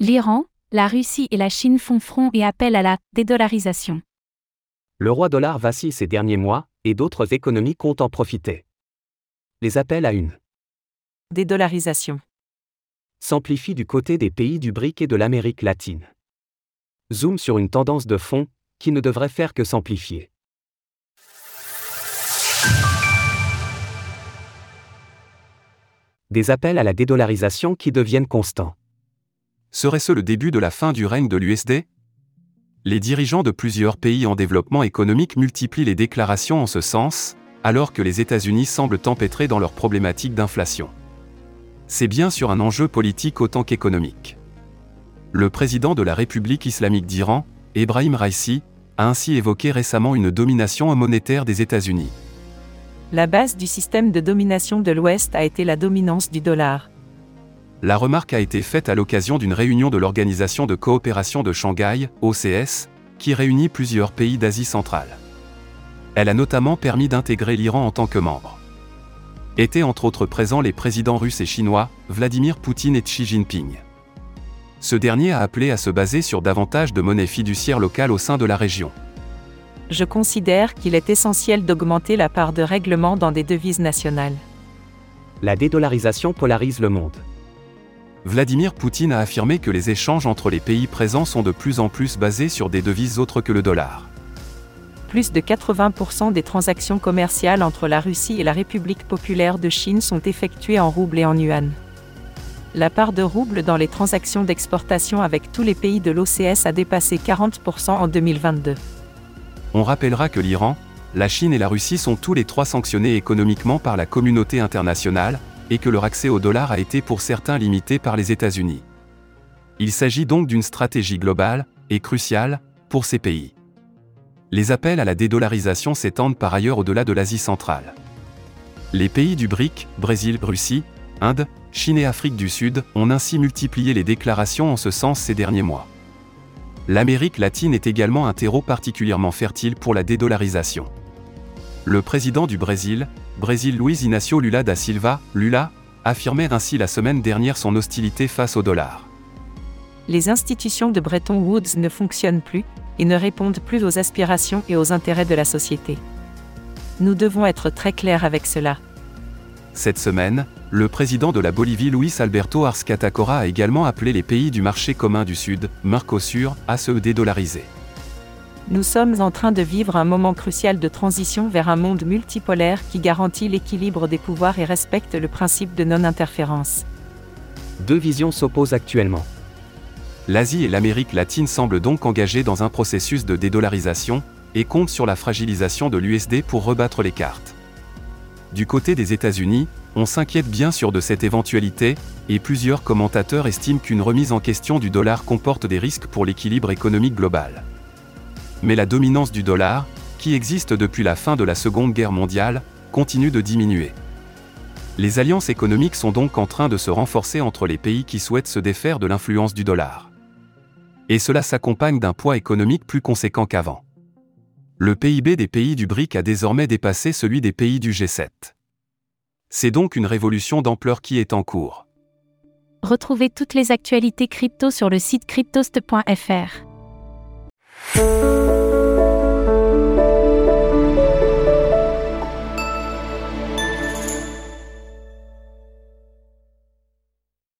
L'Iran, la Russie et la Chine font front et appellent à la dédollarisation. Le roi dollar vacille ces derniers mois, et d'autres économies comptent en profiter. Les appels à une Dédollarisation. s'amplifient du côté des pays du BRIC et de l'Amérique latine. Zoom sur une tendance de fond, qui ne devrait faire que s'amplifier. Des appels à la dédollarisation qui deviennent constants. Serait-ce le début de la fin du règne de l'USD Les dirigeants de plusieurs pays en développement économique multiplient les déclarations en ce sens, alors que les États-Unis semblent empêtrés dans leurs problématiques d'inflation. C'est bien sûr un enjeu politique autant qu'économique. Le président de la République islamique d'Iran, Ebrahim Raisi, a ainsi évoqué récemment une domination monétaire des États-Unis. La base du système de domination de l'Ouest a été la dominance du dollar. La remarque a été faite à l'occasion d'une réunion de l'Organisation de coopération de Shanghai, OCS, qui réunit plusieurs pays d'Asie centrale. Elle a notamment permis d'intégrer l'Iran en tant que membre. Étaient entre autres présents les présidents russes et chinois, Vladimir Poutine et Xi Jinping. Ce dernier a appelé à se baser sur davantage de monnaies fiduciaires locales au sein de la région. Je considère qu'il est essentiel d'augmenter la part de règlement dans des devises nationales. La dédollarisation polarise le monde. Vladimir Poutine a affirmé que les échanges entre les pays présents sont de plus en plus basés sur des devises autres que le dollar. Plus de 80% des transactions commerciales entre la Russie et la République populaire de Chine sont effectuées en roubles et en yuan. La part de roubles dans les transactions d'exportation avec tous les pays de l'OCS a dépassé 40% en 2022. On rappellera que l'Iran, la Chine et la Russie sont tous les trois sanctionnés économiquement par la communauté internationale, et que leur accès au dollar a été pour certains limité par les États-Unis. Il s'agit donc d'une stratégie globale, et cruciale, pour ces pays. Les appels à la dédollarisation s'étendent par ailleurs au-delà de l'Asie centrale. Les pays du BRIC, Brésil, Russie, Inde, Chine et Afrique du Sud, ont ainsi multiplié les déclarations en ce sens ces derniers mois. L'Amérique latine est également un terreau particulièrement fertile pour la dédollarisation. Le président du Brésil, Brésil Luiz Inácio Lula da Silva, Lula, affirmait ainsi la semaine dernière son hostilité face au dollar. Les institutions de Bretton Woods ne fonctionnent plus et ne répondent plus aux aspirations et aux intérêts de la société. Nous devons être très clairs avec cela. Cette semaine, le président de la Bolivie Luis Alberto Arscatacora a également appelé les pays du marché commun du Sud, Mercosur, à se dédollariser. Nous sommes en train de vivre un moment crucial de transition vers un monde multipolaire qui garantit l'équilibre des pouvoirs et respecte le principe de non-interférence. Deux visions s'opposent actuellement. L'Asie et l'Amérique latine semblent donc engagées dans un processus de dédollarisation, et comptent sur la fragilisation de l'USD pour rebattre les cartes. Du côté des États-Unis, on s'inquiète bien sûr de cette éventualité, et plusieurs commentateurs estiment qu'une remise en question du dollar comporte des risques pour l'équilibre économique global. Mais la dominance du dollar, qui existe depuis la fin de la Seconde Guerre mondiale, continue de diminuer. Les alliances économiques sont donc en train de se renforcer entre les pays qui souhaitent se défaire de l'influence du dollar. Et cela s'accompagne d'un poids économique plus conséquent qu'avant. Le PIB des pays du BRIC a désormais dépassé celui des pays du G7. C'est donc une révolution d'ampleur qui est en cours. Retrouvez toutes les actualités crypto sur le site cryptost.fr. oh